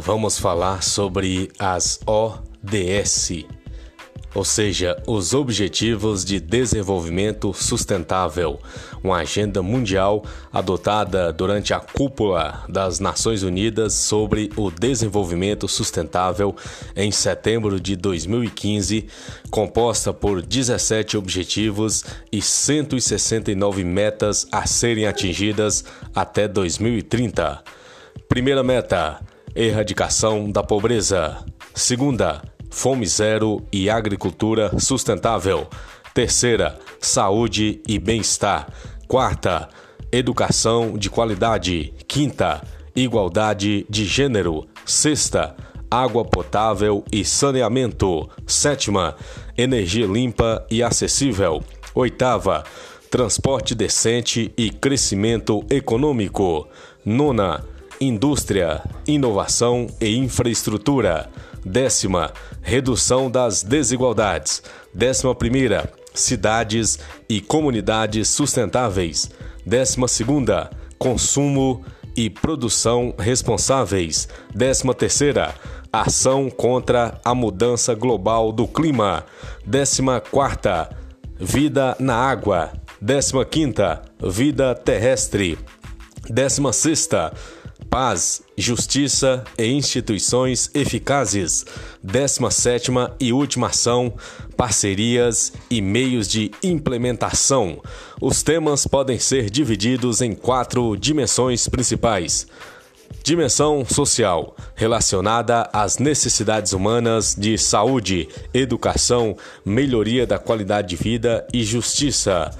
vamos falar sobre as ODS, ou seja, os Objetivos de Desenvolvimento Sustentável, uma agenda mundial adotada durante a cúpula das Nações Unidas sobre o desenvolvimento sustentável em setembro de 2015, composta por 17 objetivos e 169 metas a serem atingidas até 2030. Primeira meta: erradicação da pobreza. Segunda, fome zero e agricultura sustentável. Terceira, saúde e bem-estar. Quarta, educação de qualidade. Quinta, igualdade de gênero. Sexta, água potável e saneamento. Sétima, energia limpa e acessível. Oitava, transporte decente e crescimento econômico. Nona, indústria, inovação e infraestrutura. Décima, redução das desigualdades. Décima primeira, cidades e comunidades sustentáveis. Décima segunda, consumo e produção responsáveis. Décima terceira, ação contra a mudança global do clima. Décima quarta, vida na água. Décima quinta, vida terrestre. Décima sexta, paz, justiça e instituições eficazes. 17 e última ação: parcerias e meios de implementação. Os temas podem ser divididos em quatro dimensões principais. Dimensão social, relacionada às necessidades humanas de saúde, educação, melhoria da qualidade de vida e justiça.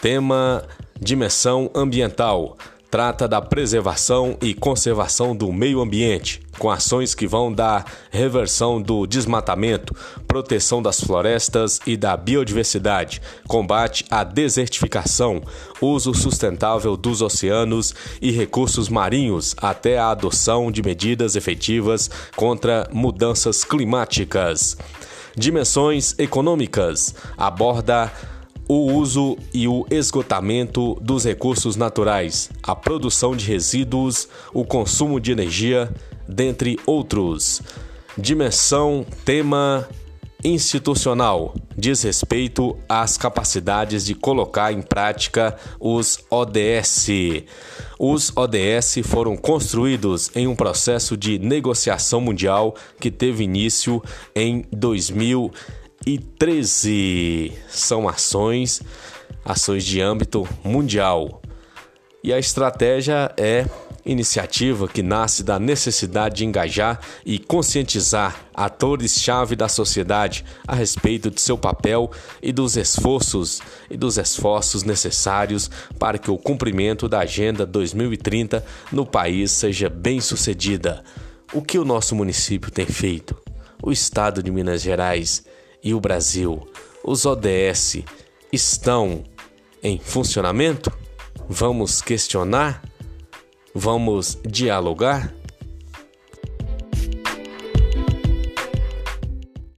Tema: dimensão ambiental trata da preservação e conservação do meio ambiente, com ações que vão da reversão do desmatamento, proteção das florestas e da biodiversidade, combate à desertificação, uso sustentável dos oceanos e recursos marinhos, até a adoção de medidas efetivas contra mudanças climáticas. Dimensões econômicas aborda o uso e o esgotamento dos recursos naturais, a produção de resíduos, o consumo de energia, dentre outros. Dimensão tema institucional diz respeito às capacidades de colocar em prática os ODS. Os ODS foram construídos em um processo de negociação mundial que teve início em 2000 e 13 são ações, ações de âmbito mundial. E a estratégia é iniciativa que nasce da necessidade de engajar e conscientizar atores-chave da sociedade a respeito de seu papel e dos esforços e dos esforços necessários para que o cumprimento da Agenda 2030 no país seja bem sucedida. O que o nosso município tem feito? O estado de Minas Gerais e o Brasil, os ODS, estão em funcionamento? Vamos questionar? Vamos dialogar?